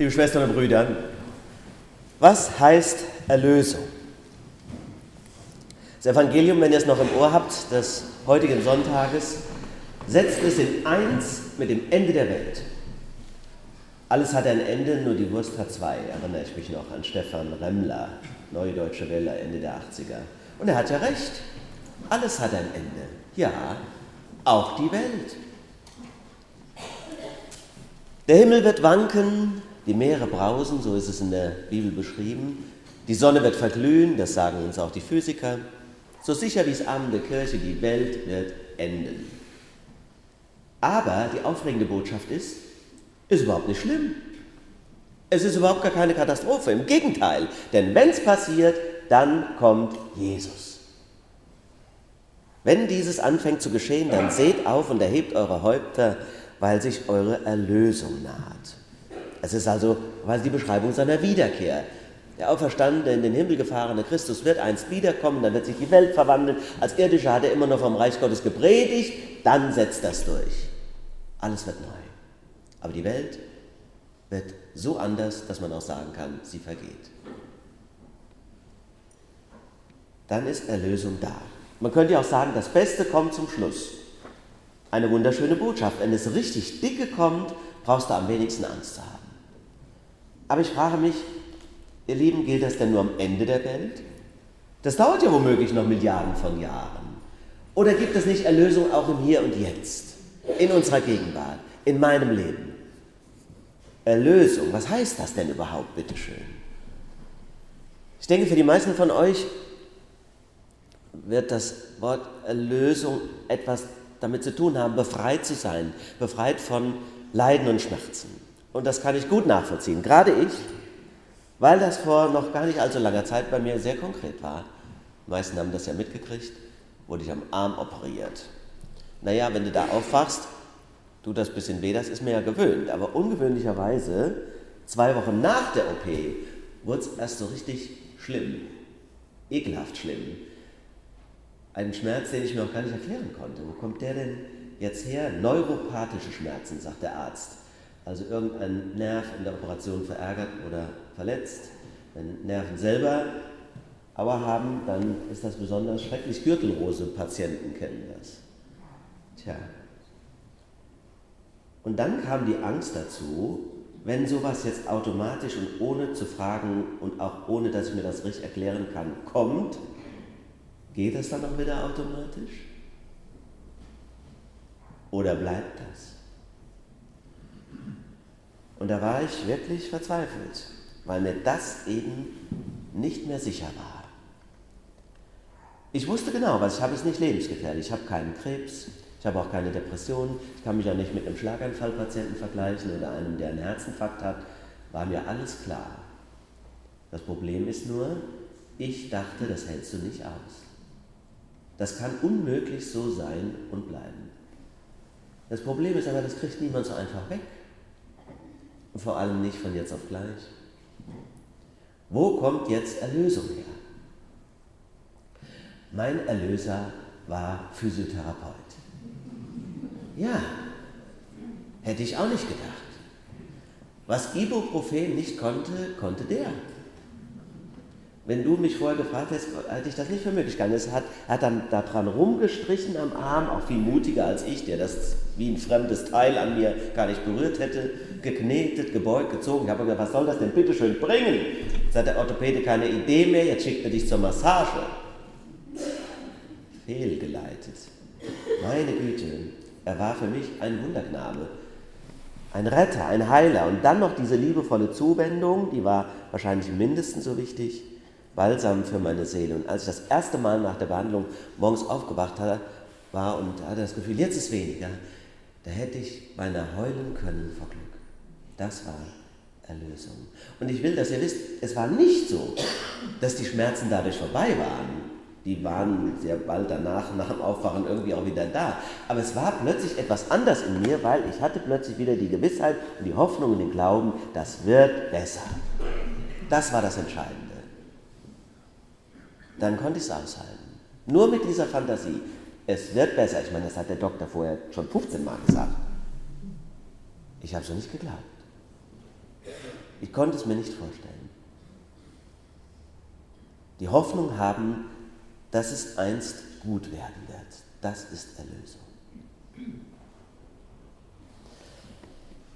Liebe Schwestern und Brüder, was heißt Erlösung? Das Evangelium, wenn ihr es noch im Ohr habt, des heutigen Sonntages, setzt es in eins mit dem Ende der Welt. Alles hat ein Ende, nur die Wurst hat zwei, erinnere ich mich noch an Stefan Remmler, Neue Deutsche Welle, Ende der 80er. Und er hat ja recht, alles hat ein Ende. Ja, auch die Welt. Der Himmel wird wanken, die Meere brausen, so ist es in der Bibel beschrieben. Die Sonne wird verglühen, das sagen uns auch die Physiker. So sicher wie es Abend der Kirche, die Welt wird enden. Aber die aufregende Botschaft ist, ist überhaupt nicht schlimm. Es ist überhaupt gar keine Katastrophe, im Gegenteil. Denn wenn es passiert, dann kommt Jesus. Wenn dieses anfängt zu geschehen, dann seht auf und erhebt eure Häupter, weil sich eure Erlösung naht. Es ist also quasi die Beschreibung seiner Wiederkehr. Der auferstandene, in den Himmel gefahrene Christus wird einst wiederkommen, dann wird sich die Welt verwandeln. Als irdischer hat er immer noch vom Reich Gottes gepredigt, dann setzt das durch. Alles wird neu. Aber die Welt wird so anders, dass man auch sagen kann, sie vergeht. Dann ist Erlösung da. Man könnte ja auch sagen, das Beste kommt zum Schluss. Eine wunderschöne Botschaft. Wenn es richtig dicke kommt, brauchst du am wenigsten Angst zu haben. Aber ich frage mich, ihr Lieben, gilt das denn nur am Ende der Welt? Das dauert ja womöglich noch Milliarden von Jahren. Oder gibt es nicht Erlösung auch im Hier und Jetzt, in unserer Gegenwart, in meinem Leben? Erlösung, was heißt das denn überhaupt, bitteschön? Ich denke, für die meisten von euch wird das Wort Erlösung etwas damit zu tun haben, befreit zu sein, befreit von Leiden und Schmerzen. Und das kann ich gut nachvollziehen, gerade ich, weil das vor noch gar nicht allzu langer Zeit bei mir sehr konkret war. Die meisten haben das ja mitgekriegt, wurde ich am Arm operiert. Naja, wenn du da aufwachst, tut das ein bisschen weh, das ist mir ja gewöhnt, aber ungewöhnlicherweise, zwei Wochen nach der OP, wurde es erst so richtig schlimm, ekelhaft schlimm. Ein Schmerz, den ich mir auch gar nicht erklären konnte. Wo kommt der denn jetzt her? Neuropathische Schmerzen, sagt der Arzt. Also irgendein Nerv in der Operation verärgert oder verletzt. Wenn Nerven selber aber haben, dann ist das besonders schrecklich. Gürtelrose-Patienten kennen das. Tja. Und dann kam die Angst dazu, wenn sowas jetzt automatisch und ohne zu fragen und auch ohne, dass ich mir das richtig erklären kann, kommt, Geht das dann auch wieder automatisch? Oder bleibt das? Und da war ich wirklich verzweifelt, weil mir das eben nicht mehr sicher war. Ich wusste genau, was ich habe, ist nicht lebensgefährlich. Ich habe keinen Krebs, ich habe auch keine Depression, ich kann mich auch nicht mit einem Schlaganfallpatienten vergleichen oder einem, der einen Herzinfarkt hat. War mir alles klar. Das Problem ist nur, ich dachte, das hältst du nicht aus. Das kann unmöglich so sein und bleiben. Das Problem ist aber, das kriegt niemand so einfach weg. Und vor allem nicht von jetzt auf gleich. Wo kommt jetzt Erlösung her? Mein Erlöser war Physiotherapeut. Ja, hätte ich auch nicht gedacht. Was Ibuprofen nicht konnte, konnte der. Wenn du mich vorher gefragt hättest, hätte ich das nicht für möglich gehalten. Er hat, hat dann daran rumgestrichen am Arm, auch viel mutiger als ich, der das wie ein fremdes Teil an mir gar nicht berührt hätte, geknetet, gebeugt, gezogen. Ich habe gesagt, was soll das denn bitte schön bringen? Jetzt hat der Orthopäde keine Idee mehr, jetzt schickt er dich zur Massage. Fehlgeleitet. Meine Güte, er war für mich ein Wunderknabe. Ein Retter, ein Heiler. Und dann noch diese liebevolle Zuwendung, die war wahrscheinlich mindestens so wichtig. Balsam für meine Seele. Und als ich das erste Mal nach der Behandlung morgens aufgewacht war und hatte das Gefühl, jetzt ist weniger, da hätte ich beinahe heulen können vor Glück. Das war Erlösung. Und ich will, dass ihr wisst, es war nicht so, dass die Schmerzen dadurch vorbei waren. Die waren sehr bald danach, nach dem Aufwachen, irgendwie auch wieder da. Aber es war plötzlich etwas anders in mir, weil ich hatte plötzlich wieder die Gewissheit und die Hoffnung und den Glauben, das wird besser. Das war das Entscheidende dann konnte ich es aushalten. Nur mit dieser Fantasie. Es wird besser. Ich meine, das hat der Doktor vorher schon 15 Mal gesagt. Ich habe es nicht geglaubt. Ich konnte es mir nicht vorstellen. Die Hoffnung haben, dass es einst gut werden wird. Das ist Erlösung. Ich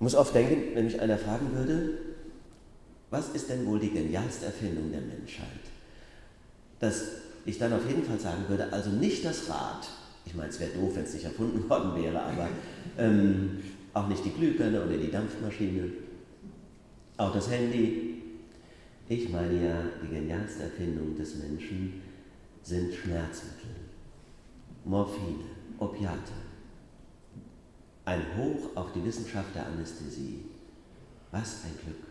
muss oft denken, wenn mich einer fragen würde, was ist denn wohl die genialste Erfindung der Menschheit? Dass ich dann auf jeden Fall sagen würde, also nicht das Rad. Ich meine, es wäre doof, wenn es nicht erfunden worden wäre, aber ähm, auch nicht die Glühbirne oder die Dampfmaschine, auch das Handy. Ich meine ja, die genialste Erfindung des Menschen sind Schmerzmittel, Morphine, Opiate. Ein Hoch auf die Wissenschaft der Anästhesie. Was ein Glück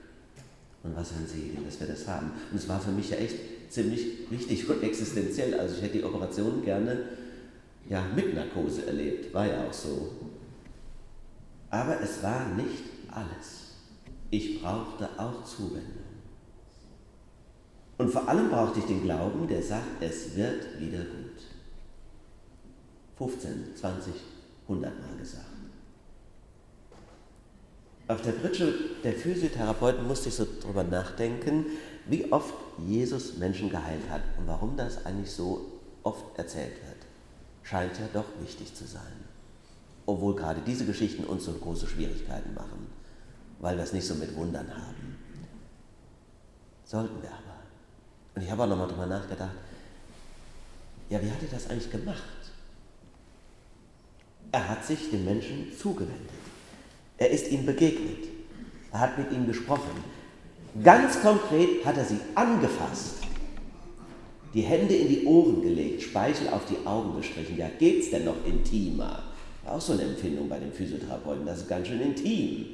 und was ein Segen, dass wir das haben. Und es war für mich ja echt ziemlich wichtig und existenziell. Also ich hätte die Operation gerne ja, mit Narkose erlebt, war ja auch so. Aber es war nicht alles. Ich brauchte auch Zuwendung. Und vor allem brauchte ich den Glauben, der sagt, es wird wieder gut. 15, 20, 100 Mal gesagt. Auf der Pritsche der Physiotherapeuten musste ich so drüber nachdenken, wie oft Jesus Menschen geheilt hat und warum das eigentlich so oft erzählt wird. Scheint ja doch wichtig zu sein. Obwohl gerade diese Geschichten uns so große Schwierigkeiten machen, weil wir es nicht so mit Wundern haben. Sollten wir aber. Und ich habe auch nochmal drüber nachgedacht, ja, wie hat er das eigentlich gemacht? Er hat sich den Menschen zugewendet. Er ist ihnen begegnet. Er hat mit ihnen gesprochen. Ganz konkret hat er sie angefasst, die Hände in die Ohren gelegt, Speichel auf die Augen gestrichen. Ja, geht's denn noch intimer? Auch so eine Empfindung bei den Physiotherapeuten, das ist ganz schön intim.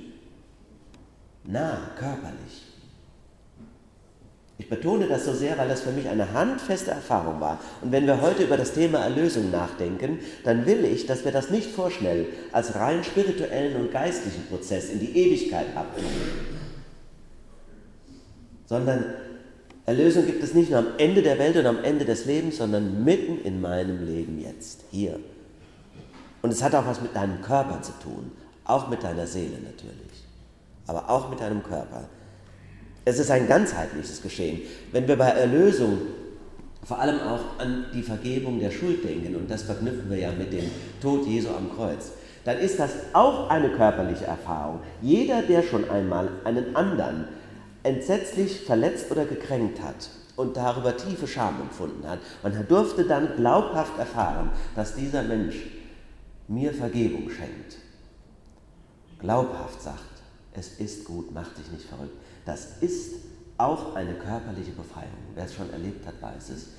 Nah, körperlich. Ich betone das so sehr, weil das für mich eine handfeste Erfahrung war. Und wenn wir heute über das Thema Erlösung nachdenken, dann will ich, dass wir das nicht vorschnell als rein spirituellen und geistlichen Prozess in die Ewigkeit abtun, sondern Erlösung gibt es nicht nur am Ende der Welt und am Ende des Lebens, sondern mitten in meinem Leben jetzt, hier. Und es hat auch was mit deinem Körper zu tun, auch mit deiner Seele natürlich, aber auch mit deinem Körper. Es ist ein ganzheitliches Geschehen. Wenn wir bei Erlösung vor allem auch an die Vergebung der Schuld denken, und das verknüpfen wir ja mit dem Tod Jesu am Kreuz, dann ist das auch eine körperliche Erfahrung. Jeder, der schon einmal einen anderen entsetzlich verletzt oder gekränkt hat und darüber tiefe Scham empfunden hat, und er durfte dann glaubhaft erfahren, dass dieser Mensch mir Vergebung schenkt. Glaubhaft sagt, es ist gut, mach dich nicht verrückt. Das ist auch eine körperliche Befreiung. Wer es schon erlebt hat, weiß es.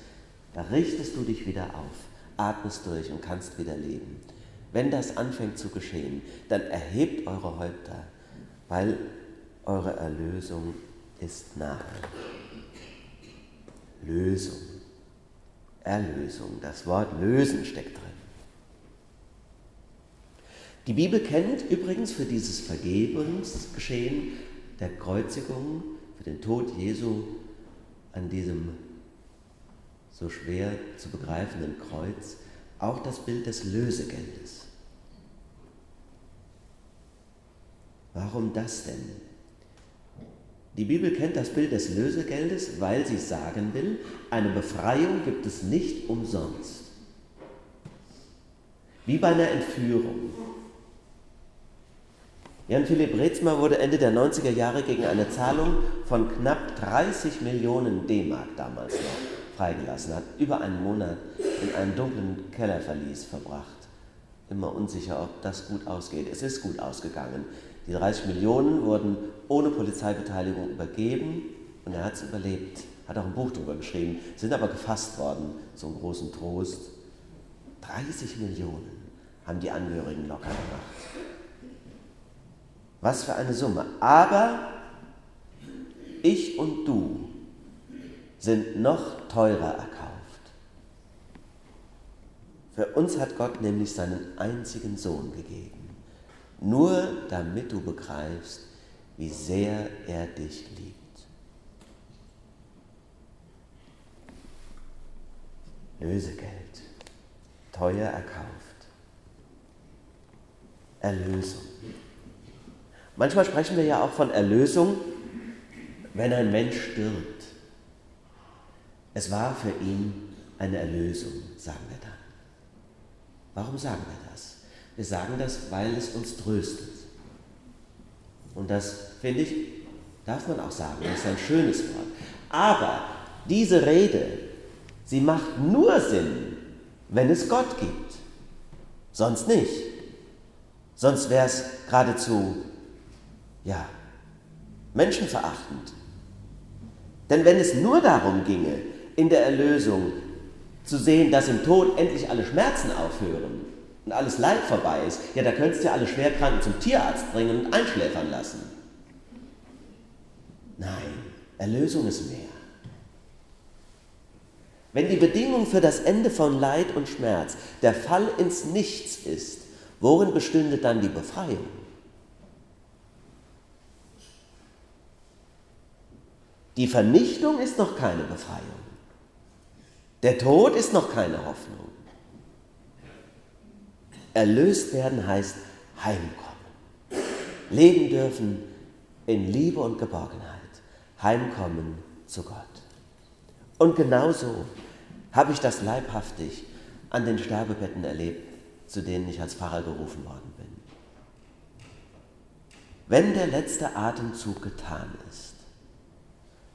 Da richtest du dich wieder auf, atmest durch und kannst wieder leben. Wenn das anfängt zu geschehen, dann erhebt eure Häupter, weil eure Erlösung ist nahe. Lösung. Erlösung. Das Wort lösen steckt drin. Die Bibel kennt übrigens für dieses Vergebungsgeschehen der Kreuzigung, für den Tod Jesu an diesem so schwer zu begreifenden Kreuz auch das Bild des Lösegeldes. Warum das denn? Die Bibel kennt das Bild des Lösegeldes, weil sie sagen will, eine Befreiung gibt es nicht umsonst. Wie bei einer Entführung. Jan Philipp Rezmer wurde Ende der 90er Jahre gegen eine Zahlung von knapp 30 Millionen D-Mark damals noch freigelassen, hat über einen Monat in einem dunklen Kellerverlies verbracht. Immer unsicher, ob das gut ausgeht. Es ist gut ausgegangen. Die 30 Millionen wurden ohne Polizeibeteiligung übergeben und er hat es überlebt. Hat auch ein Buch darüber geschrieben, sind aber gefasst worden, einen großen Trost. 30 Millionen haben die Angehörigen locker gemacht. Was für eine Summe. Aber ich und du sind noch teurer erkauft. Für uns hat Gott nämlich seinen einzigen Sohn gegeben nur damit du begreifst, wie sehr er dich liebt. Lösegeld, teuer erkauft. Erlösung. Manchmal sprechen wir ja auch von Erlösung wenn ein Mensch stirbt, es war für ihn eine Erlösung, sagen wir dann. Warum sagen wir das? Wir sagen das, weil es uns tröstet. Und das, finde ich, darf man auch sagen, das ist ein schönes Wort. Aber diese Rede, sie macht nur Sinn, wenn es Gott gibt. Sonst nicht. Sonst wäre es geradezu, ja, menschenverachtend. Denn wenn es nur darum ginge, in der Erlösung zu sehen, dass im Tod endlich alle Schmerzen aufhören und alles Leid vorbei ist, ja, da könntest du ja alle Schwerkranken zum Tierarzt bringen und einschläfern lassen. Nein, Erlösung ist mehr. Wenn die Bedingung für das Ende von Leid und Schmerz der Fall ins Nichts ist, worin bestünde dann die Befreiung? Die Vernichtung ist noch keine Befreiung. Der Tod ist noch keine Hoffnung. Erlöst werden heißt heimkommen. Leben dürfen in Liebe und Geborgenheit. Heimkommen zu Gott. Und genauso habe ich das leibhaftig an den Sterbebetten erlebt, zu denen ich als Pfarrer gerufen worden bin. Wenn der letzte Atemzug getan ist,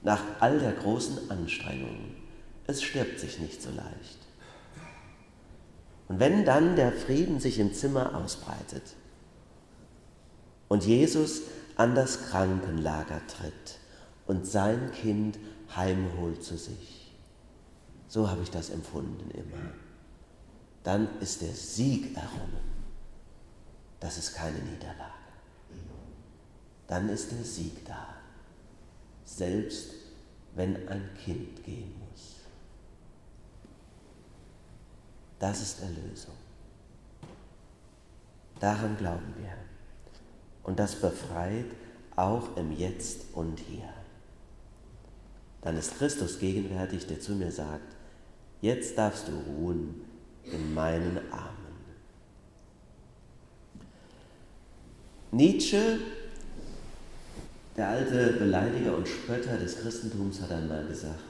nach all der großen Anstrengungen, es stirbt sich nicht so leicht. Und wenn dann der Frieden sich im Zimmer ausbreitet und Jesus an das Krankenlager tritt und sein Kind heimholt zu sich, so habe ich das empfunden immer, dann ist der Sieg errungen. Das ist keine Niederlage. Dann ist der Sieg da selbst wenn ein Kind gehen muss. Das ist Erlösung. Daran glauben wir. Und das befreit auch im Jetzt und Hier. Dann ist Christus gegenwärtig, der zu mir sagt, jetzt darfst du ruhen in meinen Armen. Nietzsche der alte Beleidiger und Spötter des Christentums hat einmal gesagt,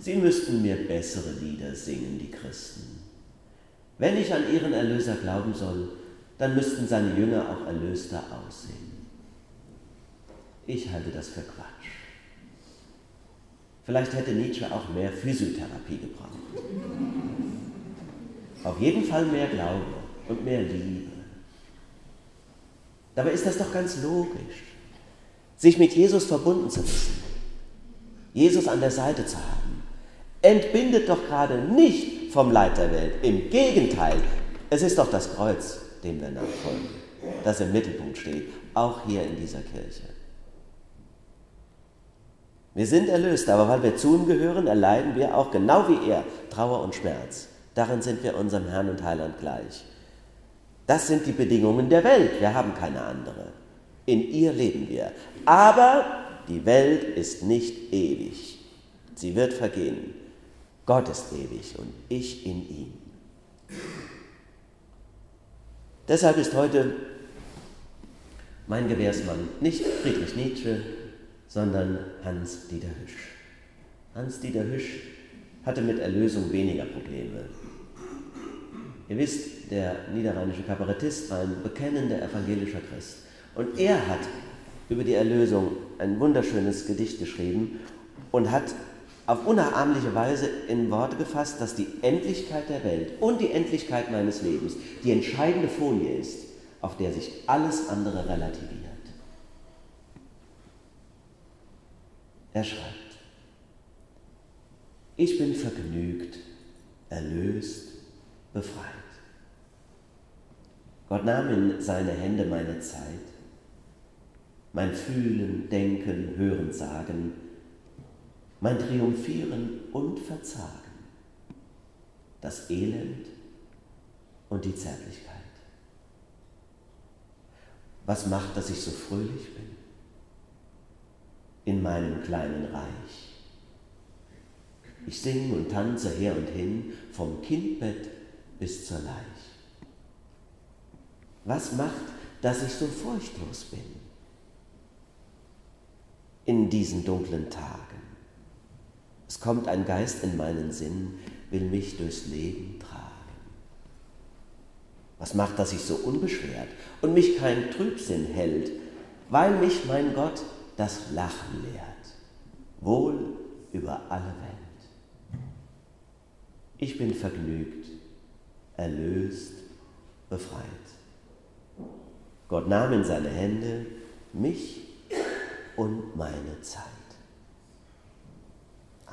sie müssten mir bessere Lieder singen, die Christen. Wenn ich an ihren Erlöser glauben soll, dann müssten seine Jünger auch erlöster aussehen. Ich halte das für Quatsch. Vielleicht hätte Nietzsche auch mehr Physiotherapie gebraucht. Auf jeden Fall mehr Glaube und mehr Liebe. Dabei ist das doch ganz logisch sich mit Jesus verbunden zu wissen, Jesus an der Seite zu haben, entbindet doch gerade nicht vom Leid der Welt. Im Gegenteil, es ist doch das Kreuz, dem wir nachfolgen, das im Mittelpunkt steht, auch hier in dieser Kirche. Wir sind erlöst, aber weil wir zu ihm gehören, erleiden wir auch genau wie er Trauer und Schmerz. Darin sind wir unserem Herrn und Heiland gleich. Das sind die Bedingungen der Welt, wir haben keine andere. In ihr leben wir. Aber die Welt ist nicht ewig. Sie wird vergehen. Gott ist ewig und ich in ihm. Deshalb ist heute mein Gewährsmann nicht Friedrich Nietzsche, sondern Hans-Dieter Hüsch. Hans-Dieter Hüsch hatte mit Erlösung weniger Probleme. Ihr wisst, der niederrheinische Kabarettist war ein bekennender evangelischer Christ. Und er hat über die Erlösung ein wunderschönes Gedicht geschrieben und hat auf unnachahmliche Weise in Worte gefasst, dass die Endlichkeit der Welt und die Endlichkeit meines Lebens die entscheidende Folie ist, auf der sich alles andere relativiert. Er schreibt, ich bin vergnügt, erlöst, befreit. Gott nahm in seine Hände meine Zeit mein Fühlen, Denken, Hören, Sagen, mein Triumphieren und Verzagen, das Elend und die Zärtlichkeit. Was macht, dass ich so fröhlich bin? In meinem kleinen Reich. Ich singe und tanze her und hin, vom Kindbett bis zur Leich. Was macht, dass ich so furchtlos bin? in diesen dunklen Tagen. Es kommt ein Geist in meinen Sinn, will mich durchs Leben tragen. Was macht, dass ich so unbeschwert und mich kein Trübsinn hält, weil mich mein Gott das Lachen lehrt, wohl über alle Welt. Ich bin vergnügt, erlöst, befreit. Gott nahm in seine Hände mich und meine Zeit.